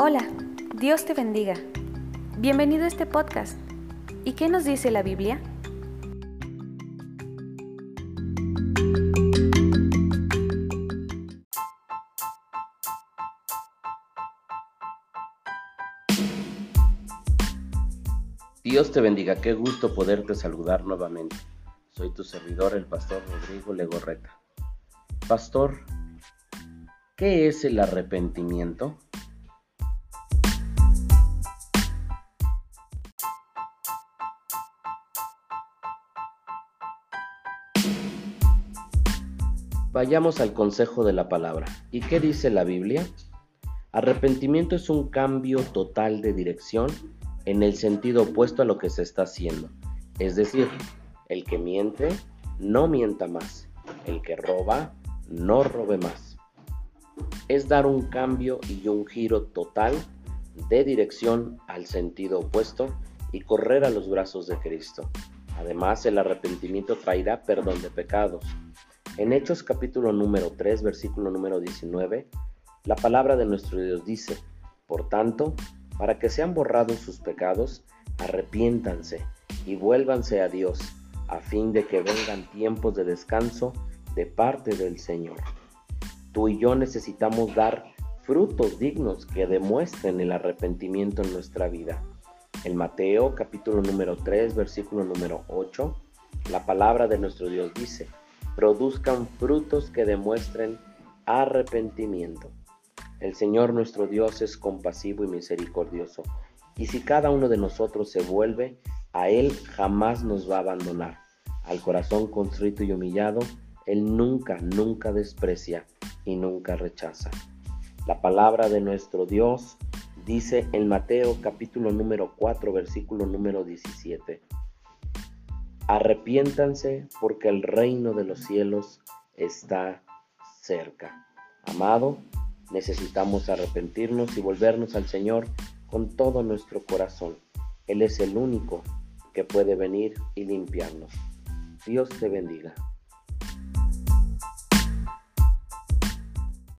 Hola, Dios te bendiga. Bienvenido a este podcast. ¿Y qué nos dice la Biblia? Dios te bendiga, qué gusto poderte saludar nuevamente. Soy tu servidor, el pastor Rodrigo Legorreta. Pastor, ¿qué es el arrepentimiento? Vayamos al consejo de la palabra. ¿Y qué dice la Biblia? Arrepentimiento es un cambio total de dirección en el sentido opuesto a lo que se está haciendo. Es decir, el que miente, no mienta más. El que roba, no robe más. Es dar un cambio y un giro total de dirección al sentido opuesto y correr a los brazos de Cristo. Además, el arrepentimiento traerá perdón de pecados, en Hechos capítulo número 3, versículo número 19, la palabra de nuestro Dios dice, Por tanto, para que sean borrados sus pecados, arrepiéntanse y vuélvanse a Dios, a fin de que vengan tiempos de descanso de parte del Señor. Tú y yo necesitamos dar frutos dignos que demuestren el arrepentimiento en nuestra vida. En Mateo capítulo número 3, versículo número 8, la palabra de nuestro Dios dice, produzcan frutos que demuestren arrepentimiento. El Señor nuestro Dios es compasivo y misericordioso, y si cada uno de nosotros se vuelve, a Él jamás nos va a abandonar. Al corazón constrito y humillado, Él nunca, nunca desprecia y nunca rechaza. La palabra de nuestro Dios dice en Mateo capítulo número 4, versículo número 17. Arrepiéntanse porque el reino de los cielos está cerca. Amado, necesitamos arrepentirnos y volvernos al Señor con todo nuestro corazón. Él es el único que puede venir y limpiarnos. Dios te bendiga.